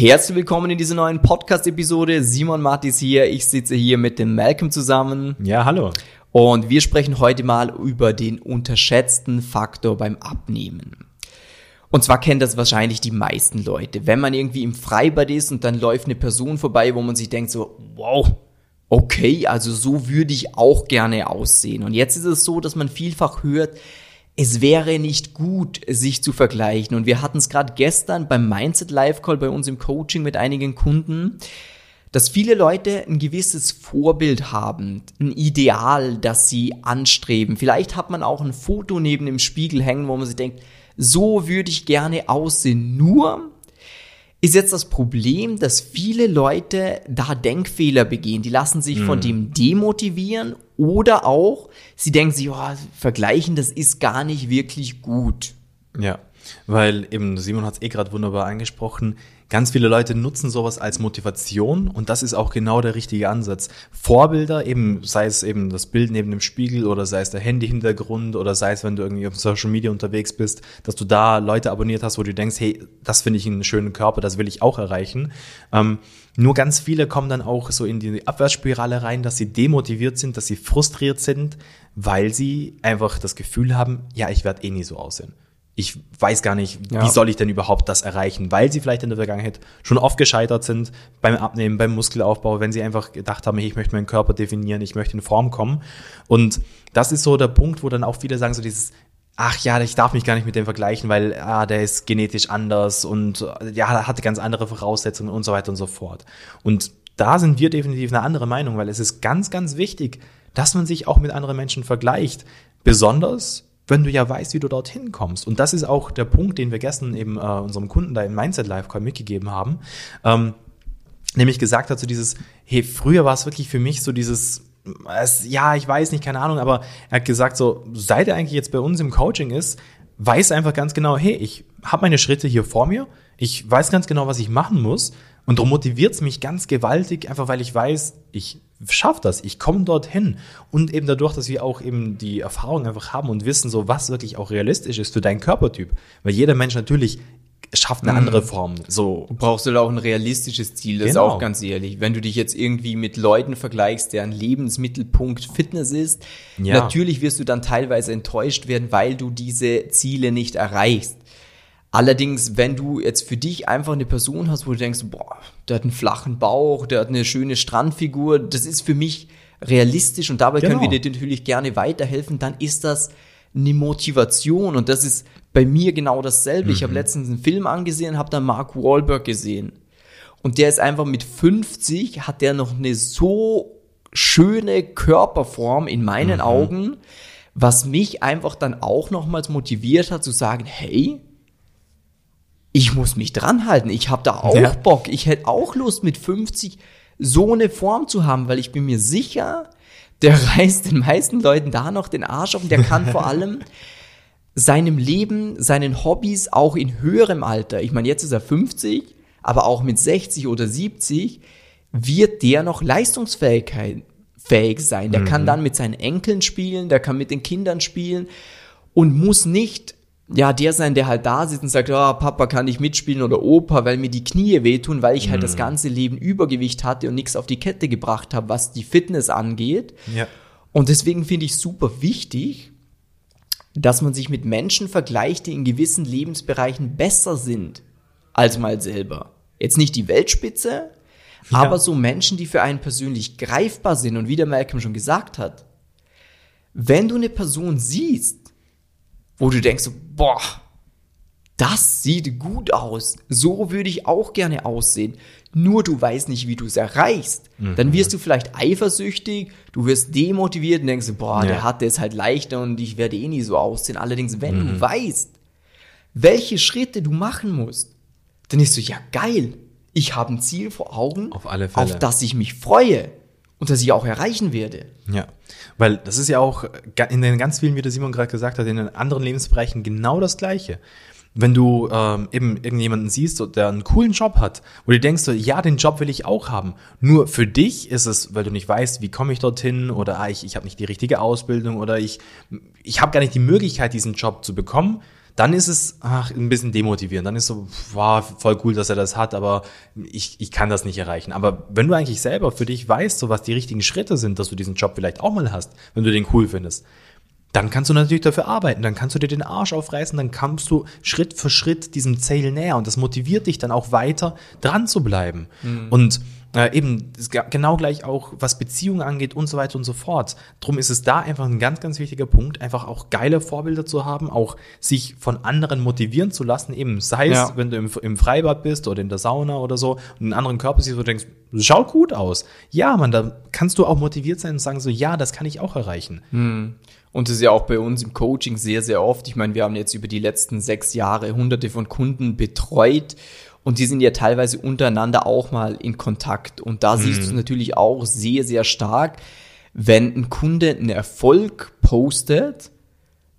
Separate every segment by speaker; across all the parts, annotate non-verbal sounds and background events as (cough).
Speaker 1: Herzlich willkommen in dieser neuen Podcast-Episode. Simon Mattis hier. Ich sitze hier mit dem Malcolm zusammen.
Speaker 2: Ja, hallo.
Speaker 1: Und wir sprechen heute mal über den unterschätzten Faktor beim Abnehmen. Und zwar kennen das wahrscheinlich die meisten Leute. Wenn man irgendwie im Freibad ist und dann läuft eine Person vorbei, wo man sich denkt so, wow, okay, also so würde ich auch gerne aussehen. Und jetzt ist es so, dass man vielfach hört, es wäre nicht gut, sich zu vergleichen. Und wir hatten es gerade gestern beim Mindset Live Call bei uns im Coaching mit einigen Kunden, dass viele Leute ein gewisses Vorbild haben, ein Ideal, das sie anstreben. Vielleicht hat man auch ein Foto neben dem Spiegel hängen, wo man sich denkt, so würde ich gerne aussehen. Nur ist jetzt das Problem, dass viele Leute da Denkfehler begehen. Die lassen sich mhm. von dem demotivieren oder auch, sie denken sich, oh, vergleichen, das ist gar nicht wirklich gut.
Speaker 2: Ja, weil eben Simon hat es eh gerade wunderbar angesprochen. Ganz viele Leute nutzen sowas als Motivation und das ist auch genau der richtige Ansatz. Vorbilder, eben sei es eben das Bild neben dem Spiegel oder sei es der Handy-Hintergrund oder sei es, wenn du irgendwie auf Social Media unterwegs bist, dass du da Leute abonniert hast, wo du denkst, hey, das finde ich einen schönen Körper, das will ich auch erreichen. Ähm, nur ganz viele kommen dann auch so in die Abwärtsspirale rein, dass sie demotiviert sind, dass sie frustriert sind, weil sie einfach das Gefühl haben, ja, ich werde eh nie so aussehen ich weiß gar nicht, ja. wie soll ich denn überhaupt das erreichen, weil sie vielleicht in der Vergangenheit schon oft gescheitert sind beim Abnehmen, beim Muskelaufbau, wenn sie einfach gedacht haben, ich möchte meinen Körper definieren, ich möchte in Form kommen. Und das ist so der Punkt, wo dann auch viele sagen, so dieses, ach ja, ich darf mich gar nicht mit dem vergleichen, weil ah, der ist genetisch anders und ja, hatte ganz andere Voraussetzungen und so weiter und so fort. Und da sind wir definitiv eine andere Meinung, weil es ist ganz, ganz wichtig, dass man sich auch mit anderen Menschen vergleicht. Besonders wenn du ja weißt, wie du dorthin kommst. Und das ist auch der Punkt, den wir gestern eben äh, unserem Kunden da im Mindset Live Call mitgegeben haben. Ähm, nämlich gesagt hat, so dieses, hey, früher war es wirklich für mich so dieses, es, ja, ich weiß nicht, keine Ahnung, aber er hat gesagt, so, seit er eigentlich jetzt bei uns im Coaching ist, weiß einfach ganz genau, hey, ich habe meine Schritte hier vor mir, ich weiß ganz genau, was ich machen muss und darum motiviert es mich ganz gewaltig, einfach weil ich weiß, ich schaffe das, ich komme dorthin. Und eben dadurch, dass wir auch eben die Erfahrung einfach haben und wissen, so was wirklich auch realistisch ist für deinen Körpertyp. Weil jeder Mensch natürlich schafft eine mhm. andere Form. So.
Speaker 1: Du brauchst halt auch ein realistisches Ziel, das genau. ist auch ganz ehrlich. Wenn du dich jetzt irgendwie mit Leuten vergleichst, deren Lebensmittelpunkt Fitness ist, ja. natürlich wirst du dann teilweise enttäuscht werden, weil du diese Ziele nicht erreichst. Allerdings, wenn du jetzt für dich einfach eine Person hast, wo du denkst, boah, der hat einen flachen Bauch, der hat eine schöne Strandfigur, das ist für mich realistisch und dabei genau. können wir genau. dir natürlich gerne weiterhelfen, dann ist das eine Motivation und das ist bei mir genau dasselbe. Mhm. Ich habe letztens einen Film angesehen, habe da Mark Wahlberg gesehen und der ist einfach mit 50 hat der noch eine so schöne Körperform in meinen mhm. Augen, was mich einfach dann auch nochmals motiviert hat zu sagen, hey, ich muss mich dran halten. Ich habe da auch ja. Bock. Ich hätte auch Lust mit 50 so eine Form zu haben, weil ich bin mir sicher, der (laughs) reißt den meisten Leuten da noch den Arsch auf und der kann vor (laughs) allem seinem Leben, seinen Hobbys auch in höherem Alter, ich meine, jetzt ist er 50, aber auch mit 60 oder 70, wird der noch leistungsfähig fähig sein. Der mhm. kann dann mit seinen Enkeln spielen, der kann mit den Kindern spielen und muss nicht ja, der sein, der halt da sitzt und sagt, oh, Papa kann ich mitspielen oder Opa, weil mir die Knie wehtun, weil ich halt das mhm. ganze Leben Übergewicht hatte und nichts auf die Kette gebracht habe, was die Fitness angeht. Ja. Und deswegen finde ich super wichtig, dass man sich mit Menschen vergleicht, die in gewissen Lebensbereichen besser sind als mal selber. Jetzt nicht die Weltspitze, ja. aber so Menschen, die für einen persönlich greifbar sind. Und wie der Malcolm schon gesagt hat, wenn du eine Person siehst, wo du denkst, boah, das sieht gut aus. So würde ich auch gerne aussehen. Nur du weißt nicht, wie du es erreichst. Mhm. Dann wirst du vielleicht eifersüchtig, du wirst demotiviert und denkst, boah, ja. der hat es halt leichter und ich werde eh nie so aussehen. Allerdings, wenn mhm. du weißt, welche Schritte du machen musst, dann ist so, ja geil, ich habe ein Ziel vor Augen,
Speaker 2: auf,
Speaker 1: auf das ich mich freue und das ich auch erreichen werde.
Speaker 2: Ja, weil das ist ja auch in den ganz vielen, wie der Simon gerade gesagt hat, in den anderen Lebensbereichen genau das Gleiche. Wenn du ähm, eben irgendjemanden siehst, der einen coolen Job hat, wo du denkst, so, ja, den Job will ich auch haben. Nur für dich ist es, weil du nicht weißt, wie komme ich dorthin oder ah, ich, ich habe nicht die richtige Ausbildung oder ich, ich habe gar nicht die Möglichkeit, diesen Job zu bekommen, dann ist es ach, ein bisschen demotivierend. Dann ist so, wow, voll cool, dass er das hat, aber ich, ich kann das nicht erreichen. Aber wenn du eigentlich selber für dich weißt, so was die richtigen Schritte sind, dass du diesen Job vielleicht auch mal hast, wenn du den cool findest, dann kannst du natürlich dafür arbeiten, dann kannst du dir den Arsch aufreißen, dann kommst du Schritt für Schritt diesem Ziel näher und das motiviert dich dann auch weiter dran zu bleiben. Mhm. Und äh, eben genau gleich auch, was Beziehungen angeht und so weiter und so fort. Drum ist es da einfach ein ganz, ganz wichtiger Punkt, einfach auch geile Vorbilder zu haben, auch sich von anderen motivieren zu lassen, eben sei es, ja. wenn du im, im, Freibad bist oder in der Sauna oder so und einen anderen Körper siehst, wo du denkst, schaut gut aus. Ja, man, da kannst du auch motiviert sein und sagen so, ja, das kann ich auch erreichen.
Speaker 1: Hm. Und das ist ja auch bei uns im Coaching sehr, sehr oft. Ich meine, wir haben jetzt über die letzten sechs Jahre hunderte von Kunden betreut und die sind ja teilweise untereinander auch mal in Kontakt. Und da mhm. siehst du es natürlich auch sehr, sehr stark, wenn ein Kunde einen Erfolg postet,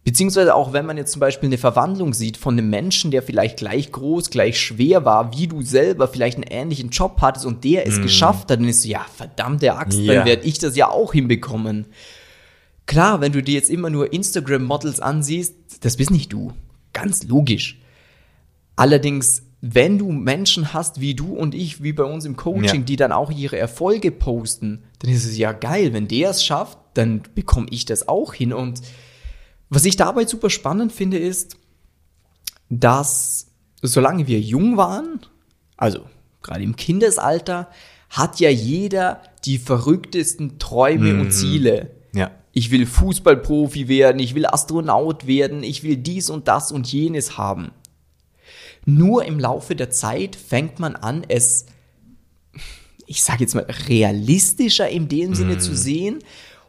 Speaker 1: beziehungsweise auch wenn man jetzt zum Beispiel eine Verwandlung sieht von einem Menschen, der vielleicht gleich groß, gleich schwer war, wie du selber vielleicht einen ähnlichen Job hattest und der es mhm. geschafft hat, dann ist so, ja, verdammte Axt, ja. dann werde ich das ja auch hinbekommen. Klar, wenn du dir jetzt immer nur Instagram-Models ansiehst, das bist nicht du. Ganz logisch. Allerdings wenn du Menschen hast wie du und ich, wie bei uns im Coaching, ja. die dann auch ihre Erfolge posten, dann ist es ja geil. Wenn der es schafft, dann bekomme ich das auch hin. Und was ich dabei super spannend finde, ist, dass solange wir jung waren, also gerade im Kindesalter, hat ja jeder die verrücktesten Träume mhm. und Ziele.
Speaker 2: Ja.
Speaker 1: Ich will Fußballprofi werden, ich will Astronaut werden, ich will dies und das und jenes haben. Nur im Laufe der Zeit fängt man an, es, ich sage jetzt mal, realistischer in dem Sinne zu mhm. sehen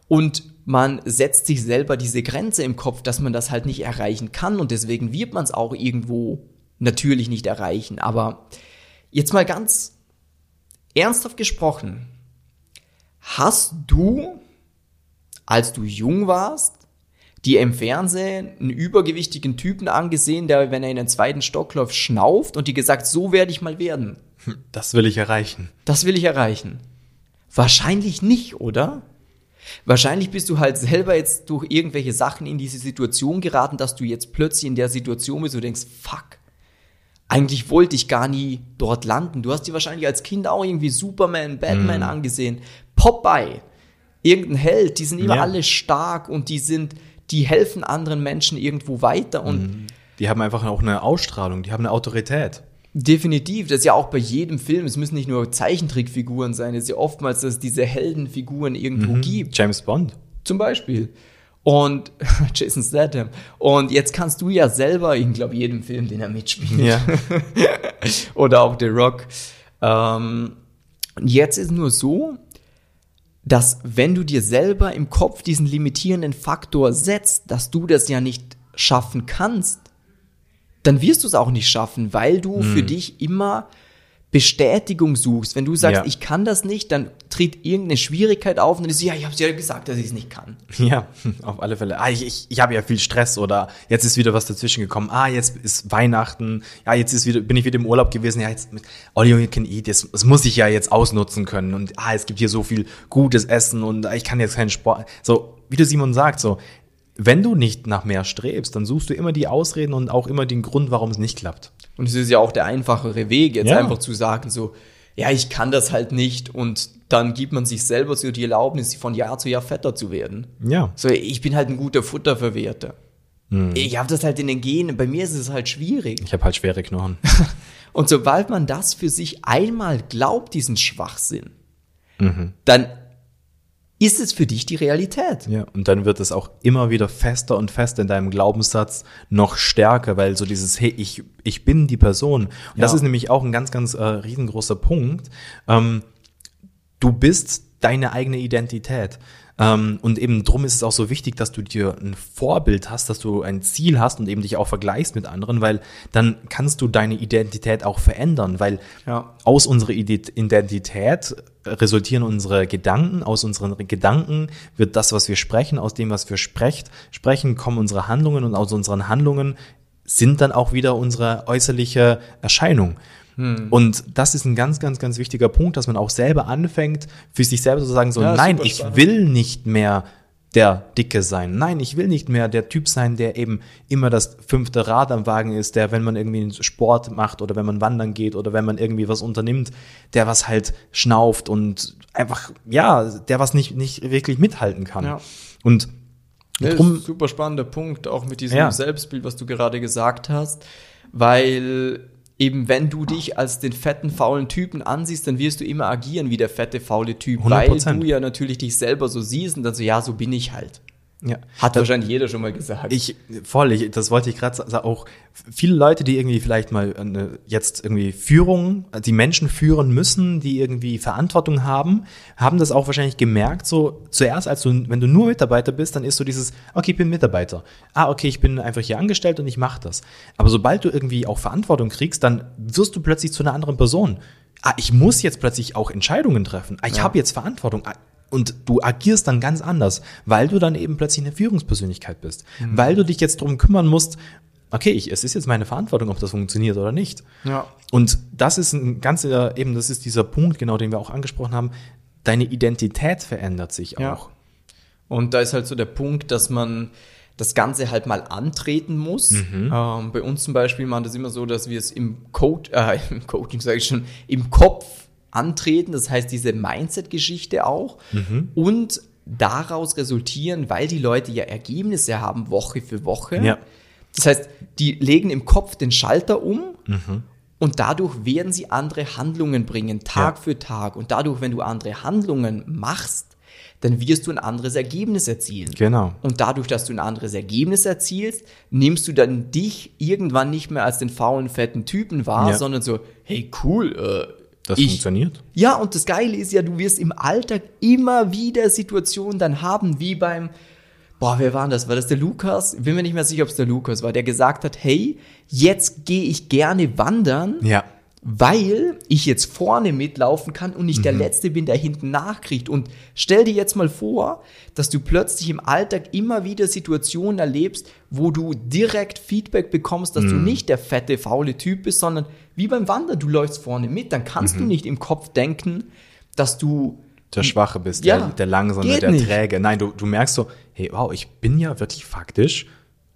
Speaker 1: und man setzt sich selber diese Grenze im Kopf, dass man das halt nicht erreichen kann und deswegen wird man es auch irgendwo natürlich nicht erreichen. Aber jetzt mal ganz ernsthaft gesprochen, hast du, als du jung warst, die im Fernsehen einen übergewichtigen Typen angesehen, der, wenn er in den zweiten Stock läuft, schnauft und die gesagt, so werde ich mal werden.
Speaker 2: Das will ich erreichen.
Speaker 1: Das will ich erreichen. Wahrscheinlich nicht, oder? Wahrscheinlich bist du halt selber jetzt durch irgendwelche Sachen in diese Situation geraten, dass du jetzt plötzlich in der Situation bist und du denkst, fuck, eigentlich wollte ich gar nie dort landen. Du hast dir wahrscheinlich als Kind auch irgendwie Superman, Batman mm. angesehen. Popeye, irgendein Held, die sind immer ja. alle stark und die sind, die helfen anderen Menschen irgendwo weiter und mhm.
Speaker 2: die haben einfach auch eine Ausstrahlung, die haben eine Autorität.
Speaker 1: Definitiv, das ist ja auch bei jedem Film. Es müssen nicht nur Zeichentrickfiguren sein, es ist ja oftmals, dass es diese Heldenfiguren irgendwo mhm. gibt.
Speaker 2: James Bond.
Speaker 1: Zum Beispiel. Und (laughs) Jason Statham. Und jetzt kannst du ja selber in, glaube jedem Film, den er mitspielt.
Speaker 2: Ja. (laughs)
Speaker 1: Oder auch The Rock. Ähm, jetzt ist nur so, dass wenn du dir selber im Kopf diesen limitierenden Faktor setzt, dass du das ja nicht schaffen kannst, dann wirst du es auch nicht schaffen, weil du hm. für dich immer Bestätigung suchst. Wenn du sagst, ja. ich kann das nicht, dann tritt irgendeine Schwierigkeit auf und dann ist ja, ich habe ja gesagt, dass ich es nicht kann.
Speaker 2: Ja, (laughs) auf alle Fälle. Ah, ich, ich, ich habe ja viel Stress oder jetzt ist wieder was dazwischen gekommen. Ah, jetzt ist Weihnachten. Ja, jetzt ist wieder, bin ich wieder im Urlaub gewesen. Ja, jetzt all you can eat. Das, das muss ich ja jetzt ausnutzen können. Und ah, es gibt hier so viel gutes Essen und ich kann jetzt keinen Sport. So, wie du Simon sagt, so, wenn du nicht nach mehr strebst, dann suchst du immer die Ausreden und auch immer den Grund, warum es nicht klappt.
Speaker 1: Und es ist ja auch der einfachere Weg, jetzt ja. einfach zu sagen, so, ja, ich kann das halt nicht und dann gibt man sich selber so die Erlaubnis, von Jahr zu Jahr fetter zu werden.
Speaker 2: Ja.
Speaker 1: So, ich bin halt ein guter Futterverwerter. Hm. Ich habe das halt in den Genen. Bei mir ist es halt schwierig.
Speaker 2: Ich habe halt schwere Knochen. (laughs)
Speaker 1: und sobald man das für sich einmal glaubt, diesen Schwachsinn, mhm. dann ist es für dich die Realität.
Speaker 2: Ja, und dann wird es auch immer wieder fester und fester in deinem Glaubenssatz noch stärker, weil so dieses, hey, ich, ich bin die Person. Und ja. das ist nämlich auch ein ganz, ganz äh, riesengroßer Punkt. Ähm, du bist deine eigene Identität. Ähm, und eben drum ist es auch so wichtig, dass du dir ein Vorbild hast, dass du ein Ziel hast und eben dich auch vergleichst mit anderen, weil dann kannst du deine Identität auch verändern, weil ja. aus unserer Identität resultieren unsere Gedanken, aus unseren Gedanken wird das, was wir sprechen, aus dem, was wir sprecht, sprechen, kommen unsere Handlungen und aus unseren Handlungen sind dann auch wieder unsere äußerliche Erscheinung. Hm. Und das ist ein ganz, ganz, ganz wichtiger Punkt, dass man auch selber anfängt, für sich selber zu sagen, so, ja, nein, ich will nicht mehr der Dicke sein. Nein, ich will nicht mehr der Typ sein, der eben immer das fünfte Rad am Wagen ist, der, wenn man irgendwie einen Sport macht oder wenn man wandern geht oder wenn man irgendwie was unternimmt, der was halt schnauft und einfach, ja, der was nicht, nicht wirklich mithalten kann. Ja. Und
Speaker 1: drum, super spannender Punkt, auch mit diesem ja. Selbstbild, was du gerade gesagt hast, weil eben wenn du dich als den fetten, faulen Typen ansiehst, dann wirst du immer agieren wie der fette, faule Typ, 100%. weil du ja natürlich dich selber so siehst und dann so, ja, so bin ich halt.
Speaker 2: Ja. Hat das, wahrscheinlich jeder schon mal gesagt. Ich, voll, ich, das wollte ich gerade sagen, auch viele Leute, die irgendwie vielleicht mal eine, jetzt irgendwie Führung, die Menschen führen müssen, die irgendwie Verantwortung haben, haben das auch wahrscheinlich gemerkt, so zuerst, als du, wenn du nur Mitarbeiter bist, dann ist so dieses, okay, ich bin Mitarbeiter. Ah, okay, ich bin einfach hier angestellt und ich mache das. Aber sobald du irgendwie auch Verantwortung kriegst, dann wirst du plötzlich zu einer anderen Person. Ah, ich muss jetzt plötzlich auch Entscheidungen treffen. Ah, ich ja. habe jetzt Verantwortung. Ah, und du agierst dann ganz anders, weil du dann eben plötzlich eine Führungspersönlichkeit bist. Mhm. Weil du dich jetzt drum kümmern musst, okay, ich, es ist jetzt meine Verantwortung, ob das funktioniert oder nicht. Ja. Und das ist ein ganzer, eben, das ist dieser Punkt, genau, den wir auch angesprochen haben. Deine Identität verändert sich auch. Ja.
Speaker 1: Und da ist halt so der Punkt, dass man das Ganze halt mal antreten muss. Mhm. Ähm, bei uns zum Beispiel machen das immer so, dass wir es im Code, äh, (laughs) im Coaching sage ich schon, im Kopf antreten, das heißt diese Mindset-Geschichte auch mhm. und daraus resultieren, weil die Leute ja Ergebnisse haben Woche für Woche. Ja. Das heißt, die legen im Kopf den Schalter um mhm. und dadurch werden sie andere Handlungen bringen, Tag ja. für Tag. Und dadurch, wenn du andere Handlungen machst, dann wirst du ein anderes Ergebnis erzielen.
Speaker 2: Genau.
Speaker 1: Und dadurch, dass du ein anderes Ergebnis erzielst, nimmst du dann dich irgendwann nicht mehr als den faulen, fetten Typen wahr, ja. sondern so, hey, cool, äh,
Speaker 2: das ich, funktioniert.
Speaker 1: Ja, und das Geile ist ja, du wirst im Alltag immer wieder Situationen dann haben, wie beim, boah, wer war das? War das der Lukas? Bin mir nicht mehr sicher, ob es der Lukas war, der gesagt hat, hey, jetzt gehe ich gerne wandern.
Speaker 2: Ja
Speaker 1: weil ich jetzt vorne mitlaufen kann und nicht mhm. der Letzte bin, der hinten nachkriegt. Und stell dir jetzt mal vor, dass du plötzlich im Alltag immer wieder Situationen erlebst, wo du direkt Feedback bekommst, dass mhm. du nicht der fette, faule Typ bist, sondern wie beim Wandern, du läufst vorne mit, dann kannst mhm. du nicht im Kopf denken, dass du
Speaker 2: der Schwache bist, ja, der, der Langsame, der nicht. Träge. Nein, du, du merkst so, hey, wow, ich bin ja wirklich faktisch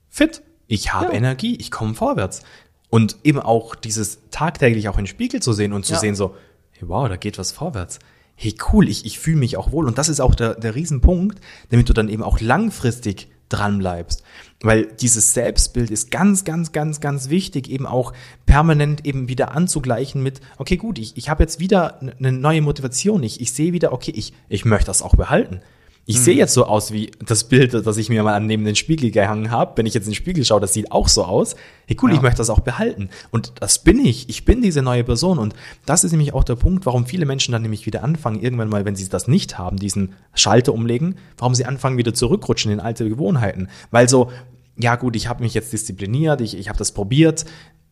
Speaker 2: fit. Ich habe ja. Energie, ich komme vorwärts. Und eben auch dieses tagtäglich auch in den Spiegel zu sehen und zu ja. sehen so, hey, wow, da geht was vorwärts. Hey, cool, ich, ich fühle mich auch wohl. Und das ist auch der, der Riesenpunkt, damit du dann eben auch langfristig dran bleibst. Weil dieses Selbstbild ist ganz, ganz, ganz, ganz wichtig, eben auch permanent eben wieder anzugleichen mit, okay, gut, ich, ich habe jetzt wieder eine neue Motivation. Ich, ich sehe wieder, okay, ich, ich möchte das auch behalten. Ich sehe jetzt so aus wie das Bild, das ich mir mal neben den Spiegel gehangen habe. Wenn ich jetzt in den Spiegel schaue, das sieht auch so aus. Hey cool, ja. ich möchte das auch behalten. Und das bin ich. Ich bin diese neue Person. Und das ist nämlich auch der Punkt, warum viele Menschen dann nämlich wieder anfangen, irgendwann mal, wenn sie das nicht haben, diesen Schalter umlegen, warum sie anfangen, wieder zurückrutschen in alte Gewohnheiten. Weil so, ja gut, ich habe mich jetzt diszipliniert, ich, ich habe das probiert,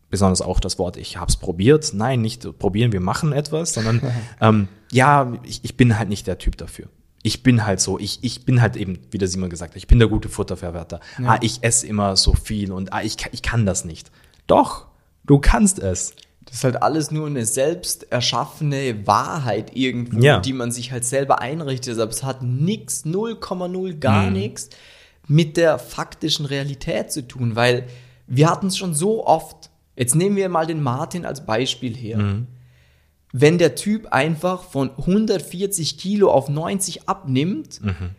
Speaker 2: besonders auch das Wort, ich habe es probiert. Nein, nicht probieren, wir machen etwas, sondern (laughs) ähm, ja, ich, ich bin halt nicht der Typ dafür ich bin halt so, ich, ich bin halt eben, wie der Simon gesagt hat, ich bin der gute Futterverwerter. Ja. Ah, ich esse immer so viel und ah, ich, ich kann das nicht. Doch, du kannst es.
Speaker 1: Das ist halt alles nur eine selbst erschaffene Wahrheit irgendwo, ja. die man sich halt selber einrichtet. Aber es hat nichts, 0,0 gar mhm. nichts mit der faktischen Realität zu tun, weil wir hatten es schon so oft. Jetzt nehmen wir mal den Martin als Beispiel her. Mhm wenn der Typ einfach von 140 Kilo auf 90 abnimmt, mhm.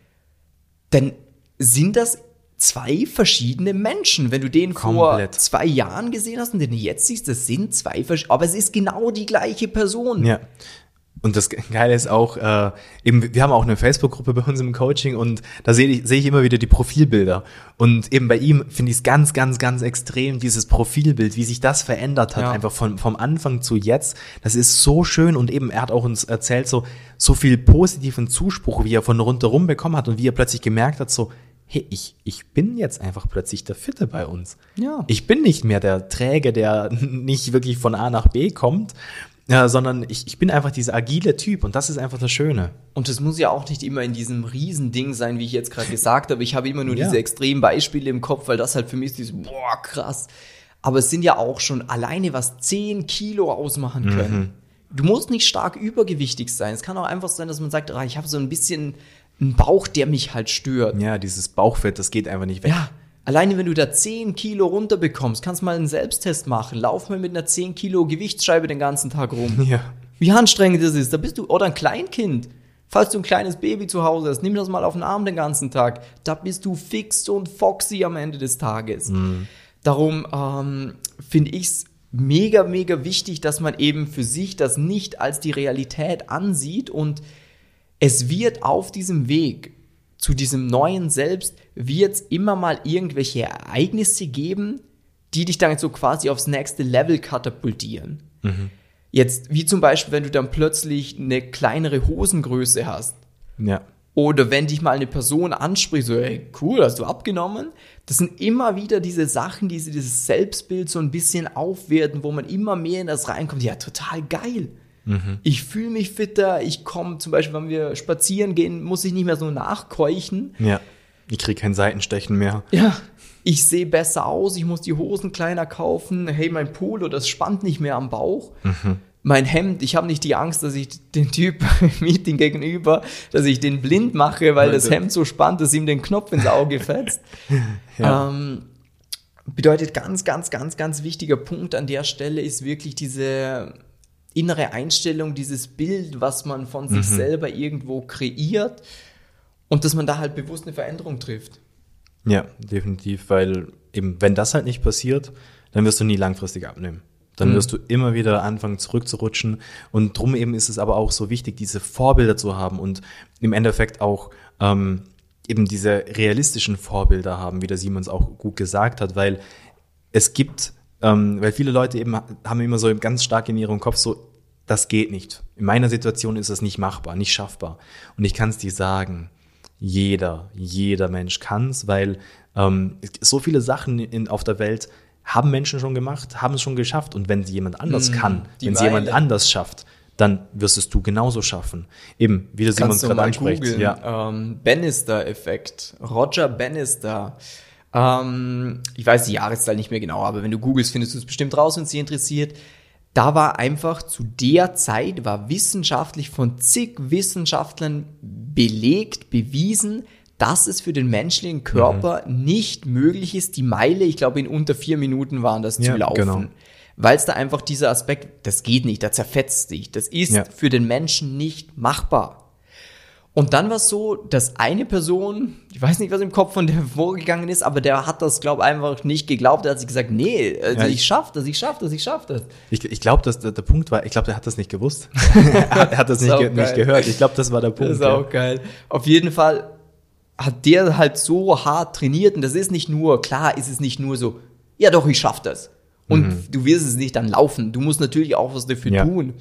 Speaker 1: dann sind das zwei verschiedene Menschen. Wenn du den Komplett. vor zwei Jahren gesehen hast und den jetzt siehst, das sind zwei verschiedene, aber es ist genau die gleiche Person.
Speaker 2: Ja. Und das Geile ist auch, äh, eben, wir haben auch eine Facebook-Gruppe bei uns im Coaching und da sehe ich, sehe ich immer wieder die Profilbilder. Und eben bei ihm finde ich es ganz, ganz, ganz extrem, dieses Profilbild, wie sich das verändert hat, ja. einfach von, vom Anfang zu jetzt. Das ist so schön und eben, er hat auch uns erzählt, so, so viel positiven Zuspruch, wie er von rundherum bekommen hat und wie er plötzlich gemerkt hat, so, hey, ich, ich bin jetzt einfach plötzlich der Fitte bei uns. Ja. Ich bin nicht mehr der Träge, der (laughs) nicht wirklich von A nach B kommt, ja, sondern ich, ich bin einfach dieser agile Typ und das ist einfach das Schöne.
Speaker 1: Und es muss ja auch nicht immer in diesem Riesending sein, wie ich jetzt gerade (laughs) gesagt habe. Ich habe immer nur ja. diese extremen Beispiele im Kopf, weil das halt für mich ist dieses, boah, krass. Aber es sind ja auch schon alleine, was 10 Kilo ausmachen können. Mhm. Du musst nicht stark übergewichtig sein. Es kann auch einfach sein, dass man sagt, ah, ich habe so ein bisschen ein Bauch, der mich halt stört.
Speaker 2: Ja, dieses Bauchfett, das geht einfach nicht weg.
Speaker 1: Ja, alleine wenn du da 10 Kilo runterbekommst, kannst du mal einen Selbsttest machen. Lauf mal mit einer 10 Kilo Gewichtsscheibe den ganzen Tag rum. (laughs)
Speaker 2: Ja.
Speaker 1: Wie anstrengend das ist. Da bist du, oder ein Kleinkind. Falls du ein kleines Baby zu Hause hast, nimm das mal auf den Arm den ganzen Tag. Da bist du fix und foxy am Ende des Tages. Mhm. Darum ähm, finde ich es mega, mega wichtig, dass man eben für sich das nicht als die Realität ansieht und es wird auf diesem Weg zu diesem neuen Selbst, wird es immer mal irgendwelche Ereignisse geben, die dich dann so quasi aufs nächste Level katapultieren. Mhm. Jetzt, wie zum Beispiel, wenn du dann plötzlich eine kleinere Hosengröße hast.
Speaker 2: Ja.
Speaker 1: Oder wenn dich mal eine Person anspricht, so, hey, cool, hast du abgenommen? Das sind immer wieder diese Sachen, die dieses Selbstbild so ein bisschen aufwerten, wo man immer mehr in das reinkommt. Ja, total geil. Mhm. Ich fühle mich fitter. Ich komme zum Beispiel, wenn wir spazieren gehen, muss ich nicht mehr so nachkeuchen.
Speaker 2: Ja. Ich kriege kein Seitenstechen mehr.
Speaker 1: Ja. Ich sehe besser aus. Ich muss die Hosen kleiner kaufen. Hey, mein Polo, das spannt nicht mehr am Bauch. Mhm. Mein Hemd, ich habe nicht die Angst, dass ich den Typ (laughs) im Meeting gegenüber, dass ich den blind mache, weil das Hemd so spannt, dass ihm den Knopf ins Auge fetzt. (laughs) ja. ähm, bedeutet ganz, ganz, ganz, ganz wichtiger Punkt an der Stelle ist wirklich diese innere Einstellung, dieses Bild, was man von sich mhm. selber irgendwo kreiert und dass man da halt bewusst eine Veränderung trifft.
Speaker 2: Ja, definitiv, weil eben, wenn das halt nicht passiert, dann wirst du nie langfristig abnehmen. Dann mhm. wirst du immer wieder anfangen zurückzurutschen. Und drum eben ist es aber auch so wichtig, diese Vorbilder zu haben und im Endeffekt auch ähm, eben diese realistischen Vorbilder haben, wie der Simons auch gut gesagt hat, weil es gibt ähm, weil viele Leute eben haben immer so ganz stark in ihrem Kopf so, das geht nicht. In meiner Situation ist das nicht machbar, nicht schaffbar. Und ich kann es dir sagen, jeder, jeder Mensch kann es, weil ähm, so viele Sachen in, auf der Welt haben Menschen schon gemacht, haben es schon geschafft. Und wenn jemand anders mm, kann, wenn es jemand anders schafft, dann wirst es du genauso schaffen. Eben, wie der Simon gerade anspricht.
Speaker 1: Ja. Ähm, Bannister-Effekt. Roger Bannister ähm, ich weiß die Jahreszahl nicht mehr genau, aber wenn du googelst, findest du es bestimmt raus, wenn es dich interessiert. Da war einfach zu der Zeit, war wissenschaftlich von zig Wissenschaftlern belegt, bewiesen, dass es für den menschlichen Körper mhm. nicht möglich ist, die Meile, ich glaube in unter vier Minuten waren das ja, zu laufen. Genau. Weil es da einfach dieser Aspekt, das geht nicht, da zerfetzt dich. Das ist ja. für den Menschen nicht machbar. Und dann war es so, dass eine Person, ich weiß nicht, was im Kopf von der (laughs) vorgegangen ist, aber der hat das, glaube ich, einfach nicht geglaubt. Der hat sich gesagt, nee, also ja, ich, ich schaff das, ich schaff das, ich schaff das.
Speaker 2: Ich, ich glaube, dass der, der, Punkt war, ich glaube, der hat das nicht gewusst. (laughs) er hat das, das nicht, ge nicht, gehört. Ich glaube, das war der Punkt.
Speaker 1: Das ist auch ja. geil. Auf jeden Fall hat der halt so hart trainiert und das ist nicht nur, klar ist es nicht nur so, ja doch, ich schaff das. Und mhm. du wirst es nicht dann laufen. Du musst natürlich auch was dafür ja. tun.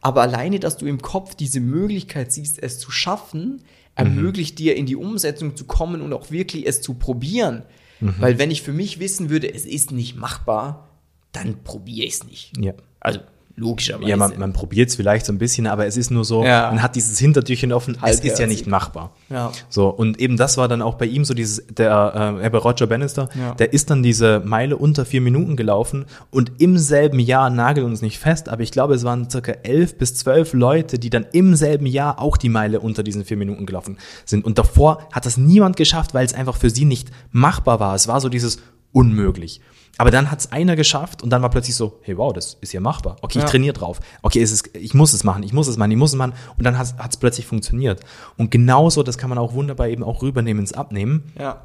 Speaker 1: Aber alleine, dass du im Kopf diese Möglichkeit siehst, es zu schaffen, ermöglicht mhm. dir in die Umsetzung zu kommen und auch wirklich es zu probieren. Mhm. Weil wenn ich für mich wissen würde, es ist nicht machbar, dann probiere ich es nicht.
Speaker 2: Ja.
Speaker 1: Also Logischerweise.
Speaker 2: Ja, man, man probiert es vielleicht so ein bisschen, aber es ist nur so, ja. man hat dieses Hintertürchen offen, Halb es ist ja nicht machbar.
Speaker 1: Ja.
Speaker 2: So, und eben das war dann auch bei ihm so dieses, der, äh, bei Roger Bannister, ja. der ist dann diese Meile unter vier Minuten gelaufen und im selben Jahr, nagel uns nicht fest, aber ich glaube, es waren circa elf bis zwölf Leute, die dann im selben Jahr auch die Meile unter diesen vier Minuten gelaufen sind. Und davor hat das niemand geschafft, weil es einfach für sie nicht machbar war. Es war so dieses unmöglich. Aber dann hat es einer geschafft und dann war plötzlich so, hey wow, das ist ja machbar. Okay, ich ja. trainiere drauf. Okay, es ist, ich muss es machen, ich muss es machen, ich muss es machen. Und dann hat es plötzlich funktioniert. Und genauso, das kann man auch wunderbar eben auch rübernehmen ins Abnehmen.
Speaker 1: Ja.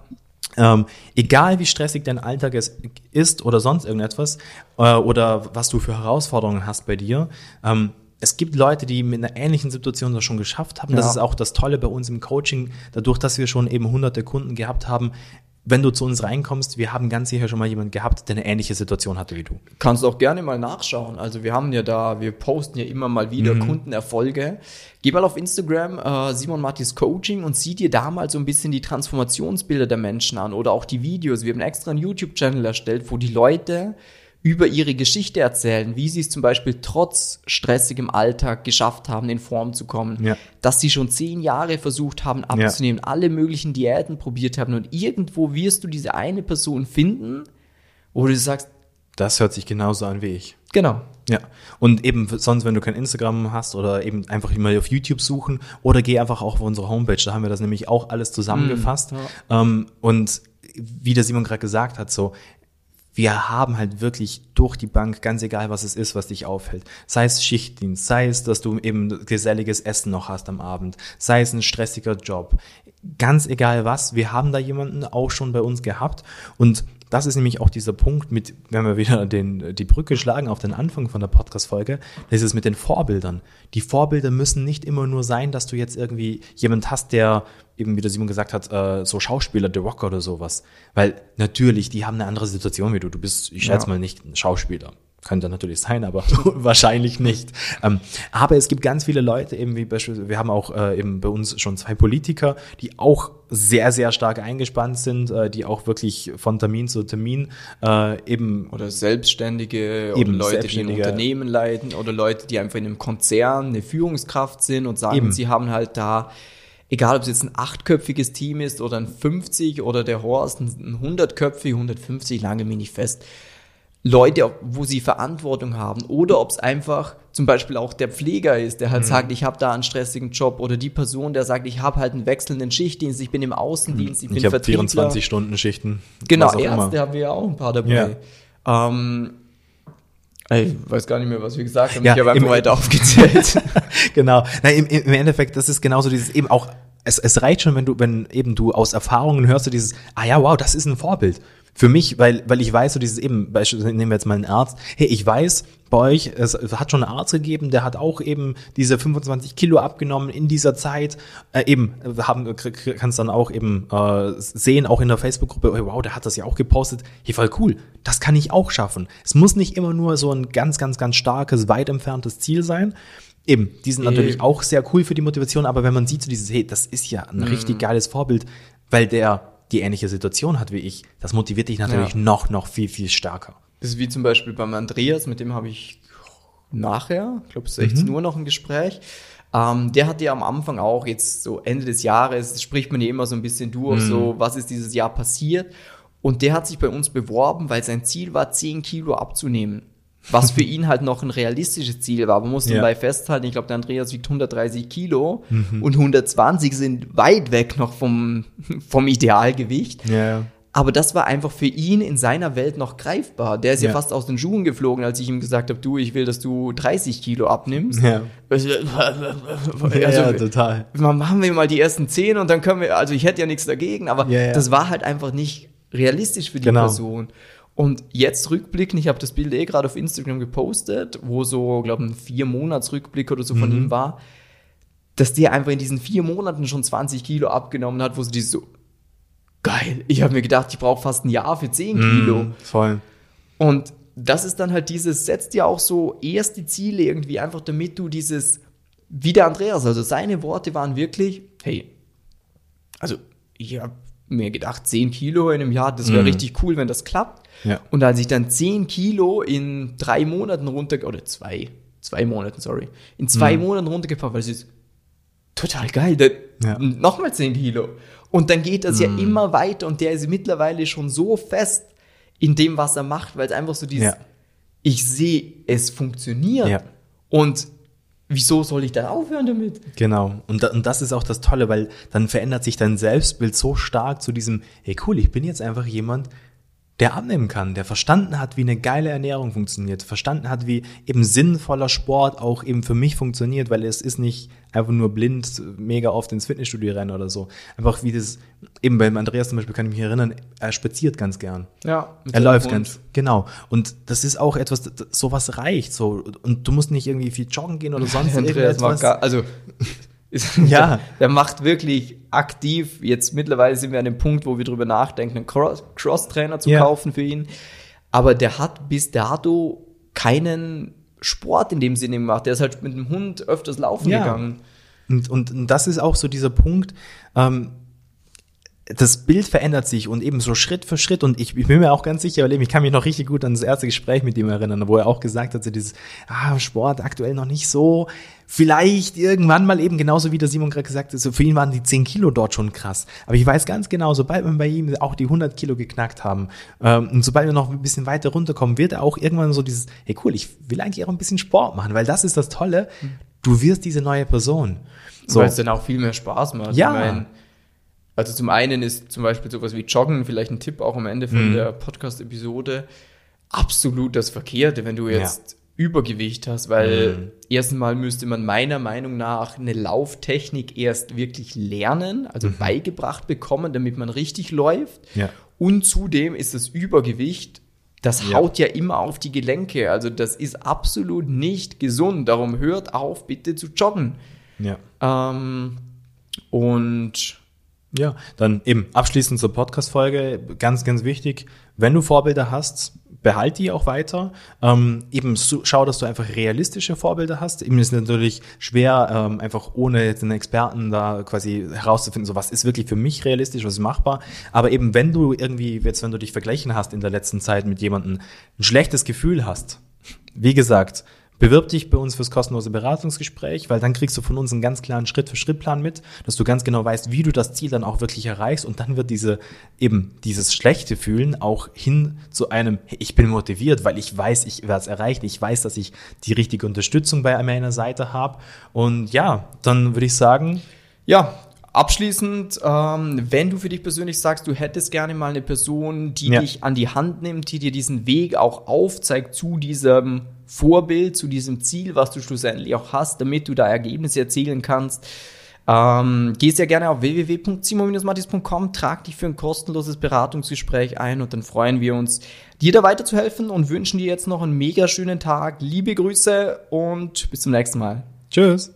Speaker 2: Ähm, egal wie stressig dein Alltag ist oder sonst irgendetwas äh, oder was du für Herausforderungen hast bei dir, ähm, es gibt Leute, die mit einer ähnlichen Situation das schon geschafft haben. Ja. Das ist auch das Tolle bei uns im Coaching, dadurch, dass wir schon eben hunderte Kunden gehabt haben, wenn du zu uns reinkommst, wir haben ganz sicher schon mal jemanden gehabt, der eine ähnliche Situation hatte wie du.
Speaker 1: Kannst auch gerne mal nachschauen. Also wir haben ja da, wir posten ja immer mal wieder mhm. Kundenerfolge. Geh mal auf Instagram, äh, Simon Mattis Coaching und sieh dir da mal so ein bisschen die Transformationsbilder der Menschen an oder auch die Videos. Wir haben extra einen YouTube-Channel erstellt, wo die Leute über ihre Geschichte erzählen, wie sie es zum Beispiel trotz stressigem Alltag geschafft haben, in Form zu kommen, ja. dass sie schon zehn Jahre versucht haben abzunehmen, ja. alle möglichen Diäten probiert haben und irgendwo wirst du diese eine Person finden, wo du sagst,
Speaker 2: das hört sich genauso an wie ich.
Speaker 1: Genau.
Speaker 2: Ja. Und eben sonst, wenn du kein Instagram hast oder eben einfach mal auf YouTube suchen oder geh einfach auch auf unsere Homepage, da haben wir das nämlich auch alles zusammengefasst. Mm, ja. ähm, und wie der Simon gerade gesagt hat, so, wir haben halt wirklich durch die Bank, ganz egal was es ist, was dich aufhält. Sei es Schichtdienst, sei es, dass du eben geselliges Essen noch hast am Abend, sei es ein stressiger Job. Ganz egal was, wir haben da jemanden auch schon bei uns gehabt und das ist nämlich auch dieser Punkt mit, wenn wir wieder den, die Brücke schlagen auf den Anfang von der Podcast-Folge, das ist es mit den Vorbildern. Die Vorbilder müssen nicht immer nur sein, dass du jetzt irgendwie jemand hast, der eben, wie der Simon gesagt hat, äh, so Schauspieler, The Rock oder sowas. Weil natürlich, die haben eine andere Situation wie du. Du bist, ich schätze ja. mal, nicht ein Schauspieler. Könnte natürlich sein, aber (laughs) wahrscheinlich nicht. Ähm, aber es gibt ganz viele Leute, eben wie beispielsweise, wir haben auch äh, eben bei uns schon zwei Politiker, die auch sehr, sehr stark eingespannt sind, äh, die auch wirklich von Termin zu Termin äh, eben.
Speaker 1: Oder Selbstständige, eben oder Leute, die ein Unternehmen leiten, oder Leute, die einfach in einem Konzern eine Führungskraft sind und sagen, eben. sie haben halt da egal ob es jetzt ein achtköpfiges Team ist oder ein 50 oder der Horst ein 100-köpfig, 150, lange mich nicht fest. Leute, wo sie Verantwortung haben oder ob es einfach zum Beispiel auch der Pfleger ist, der halt mhm. sagt, ich habe da einen stressigen Job oder die Person, der sagt, ich habe halt einen wechselnden Schichtdienst, ich bin im Außendienst, ich bin
Speaker 2: ich Vertriebler. 24 Stunden Schichten.
Speaker 1: Genau, Ärzte immer. haben wir ja auch ein paar dabei. Ja. Ähm, ich weiß gar nicht mehr, was wir gesagt haben.
Speaker 2: Ja, ich habe einfach weiter aufgezählt. (laughs) genau. Nein, im, im Endeffekt, das ist genauso dieses eben auch es, es reicht schon, wenn du, wenn eben du aus Erfahrungen hörst du dieses, ah ja, wow, das ist ein Vorbild. Für mich, weil, weil ich weiß, so dieses eben, beispielsweise nehmen wir jetzt mal einen Arzt, hey, ich weiß, bei euch, es, hat schon einen Arzt gegeben, der hat auch eben diese 25 Kilo abgenommen in dieser Zeit, äh, eben, haben, kannst dann auch eben äh, sehen, auch in der Facebook-Gruppe, wow, der hat das ja auch gepostet, hey, voll cool, das kann ich auch schaffen. Es muss nicht immer nur so ein ganz, ganz, ganz starkes, weit entferntes Ziel sein, Eben, die sind natürlich äh. auch sehr cool für die Motivation, aber wenn man sieht so dieses, hey, das ist ja ein mhm. richtig geiles Vorbild, weil der die ähnliche Situation hat wie ich, das motiviert dich natürlich ja. noch, noch viel, viel stärker.
Speaker 1: Das ist wie zum Beispiel beim Andreas, mit dem habe ich nachher, ich glaube 16 mhm. Uhr noch ein Gespräch. Ähm, der hatte ja am Anfang auch jetzt so Ende des Jahres, spricht man ja immer so ein bisschen durch, mhm. so was ist dieses Jahr passiert. Und der hat sich bei uns beworben, weil sein Ziel war, 10 Kilo abzunehmen was für ihn halt noch ein realistisches Ziel war. Man muss ja. dabei festhalten, ich glaube, der Andreas wiegt 130 Kilo mhm. und 120 sind weit weg noch vom, vom Idealgewicht.
Speaker 2: Ja.
Speaker 1: Aber das war einfach für ihn in seiner Welt noch greifbar. Der ist ja, ja fast aus den Schuhen geflogen, als ich ihm gesagt habe, du, ich will, dass du 30 Kilo abnimmst. Ja. Also, (laughs)
Speaker 2: ja, ja, total.
Speaker 1: Machen wir mal die ersten 10 und dann können wir, also ich hätte ja nichts dagegen, aber das war halt einfach nicht realistisch für die genau. Person. Und jetzt rückblicken, ich habe das Bild eh gerade auf Instagram gepostet, wo so, glaube ich, ein vier Monats Rückblick oder so von mhm. ihm war, dass der einfach in diesen vier Monaten schon 20 Kilo abgenommen hat, wo sie die so, geil, ich habe mir gedacht, ich brauche fast ein Jahr für 10 Kilo. Mm,
Speaker 2: voll.
Speaker 1: Und das ist dann halt dieses, setzt dir auch so erste Ziele irgendwie, einfach damit du dieses, wie der Andreas, also seine Worte waren wirklich, hey, also ich habe mir gedacht, 10 Kilo in einem Jahr, das wäre mm. richtig cool, wenn das klappt. Ja. Und als ich dann 10 Kilo in drei Monaten runter, oder zwei, zwei Monaten, sorry, in zwei mhm. Monaten runtergefahren, weil es ist total geil, ja. nochmal 10 Kilo. Und dann geht das mhm. ja immer weiter und der ist mittlerweile schon so fest in dem, was er macht, weil es einfach so dieses, ja. ich sehe, es funktioniert. Ja. Und wieso soll ich dann aufhören damit?
Speaker 2: Genau. Und, da, und das ist auch das Tolle, weil dann verändert sich dein Selbstbild so stark zu diesem, hey cool, ich bin jetzt einfach jemand, der abnehmen kann, der verstanden hat, wie eine geile Ernährung funktioniert, verstanden hat, wie eben sinnvoller Sport auch eben für mich funktioniert, weil es ist nicht einfach nur blind mega oft ins Fitnessstudio rennen oder so. Einfach wie das, eben beim Andreas zum Beispiel kann ich mich erinnern, er spaziert ganz gern.
Speaker 1: Ja.
Speaker 2: Er läuft Hund. ganz, genau. Und das ist auch etwas, sowas reicht so. Und du musst nicht irgendwie viel joggen gehen oder sonst (laughs) irgendwas.
Speaker 1: Gar, also (laughs) ja. Der macht wirklich aktiv. Jetzt mittlerweile sind wir an dem Punkt, wo wir drüber nachdenken, einen Cross-Trainer zu ja. kaufen für ihn. Aber der hat bis dato keinen Sport in dem Sinne gemacht. Der ist halt mit dem Hund öfters laufen ja. gegangen.
Speaker 2: Und, und, und das ist auch so dieser Punkt. Ähm, das Bild verändert sich und eben so Schritt für Schritt und ich, ich bin mir auch ganz sicher, weil ich kann mich noch richtig gut an das erste Gespräch mit ihm erinnern, wo er auch gesagt hat, so dieses, ah, Sport aktuell noch nicht so, vielleicht irgendwann mal eben genauso wie der Simon gerade gesagt hat, so für ihn waren die 10 Kilo dort schon krass, aber ich weiß ganz genau, sobald wir bei ihm auch die 100 Kilo geknackt haben ähm, und sobald wir noch ein bisschen weiter runterkommen, wird er auch irgendwann so dieses, hey cool, ich will eigentlich auch ein bisschen Sport machen, weil das ist das Tolle, du wirst diese neue Person.
Speaker 1: So. Weil es dann auch viel mehr Spaß macht.
Speaker 2: Ja. Ich mein,
Speaker 1: also zum einen ist zum Beispiel sowas wie Joggen, vielleicht ein Tipp auch am Ende von mhm. der Podcast-Episode, absolut das Verkehrte, wenn du jetzt ja. Übergewicht hast, weil mhm. erstens mal müsste man meiner Meinung nach eine Lauftechnik erst wirklich lernen, also mhm. beigebracht bekommen, damit man richtig läuft.
Speaker 2: Ja.
Speaker 1: Und zudem ist das Übergewicht das ja. haut ja immer auf die Gelenke. Also das ist absolut nicht gesund. Darum hört auf, bitte zu joggen.
Speaker 2: Ja.
Speaker 1: Ähm, und
Speaker 2: ja, dann eben abschließend zur Podcast-Folge, ganz, ganz wichtig, wenn du Vorbilder hast, behalt die auch weiter. Ähm, eben so, schau, dass du einfach realistische Vorbilder hast. Eben ist natürlich schwer, ähm, einfach ohne einen Experten da quasi herauszufinden, so was ist wirklich für mich realistisch, was ist machbar. Aber eben, wenn du irgendwie, jetzt wenn du dich vergleichen hast in der letzten Zeit mit jemandem, ein schlechtes Gefühl hast, wie gesagt, Bewirb dich bei uns fürs kostenlose Beratungsgespräch, weil dann kriegst du von uns einen ganz klaren Schritt-für-Schritt-Plan mit, dass du ganz genau weißt, wie du das Ziel dann auch wirklich erreichst. Und dann wird diese eben dieses schlechte Fühlen auch hin zu einem, ich bin motiviert, weil ich weiß, ich werde es erreichen, ich weiß, dass ich die richtige Unterstützung bei meiner Seite habe. Und ja, dann würde ich sagen,
Speaker 1: ja, Abschließend, ähm, wenn du für dich persönlich sagst, du hättest gerne mal eine Person, die ja. dich an die Hand nimmt, die dir diesen Weg auch aufzeigt zu diesem Vorbild, zu diesem Ziel, was du schlussendlich auch hast, damit du da Ergebnisse erzielen kannst, ähm, geh sehr gerne auf www.simon-mattis.com, trag dich für ein kostenloses Beratungsgespräch ein und dann freuen wir uns, dir da weiterzuhelfen und wünschen dir jetzt noch einen mega schönen Tag. Liebe Grüße und bis zum nächsten Mal.
Speaker 2: Tschüss.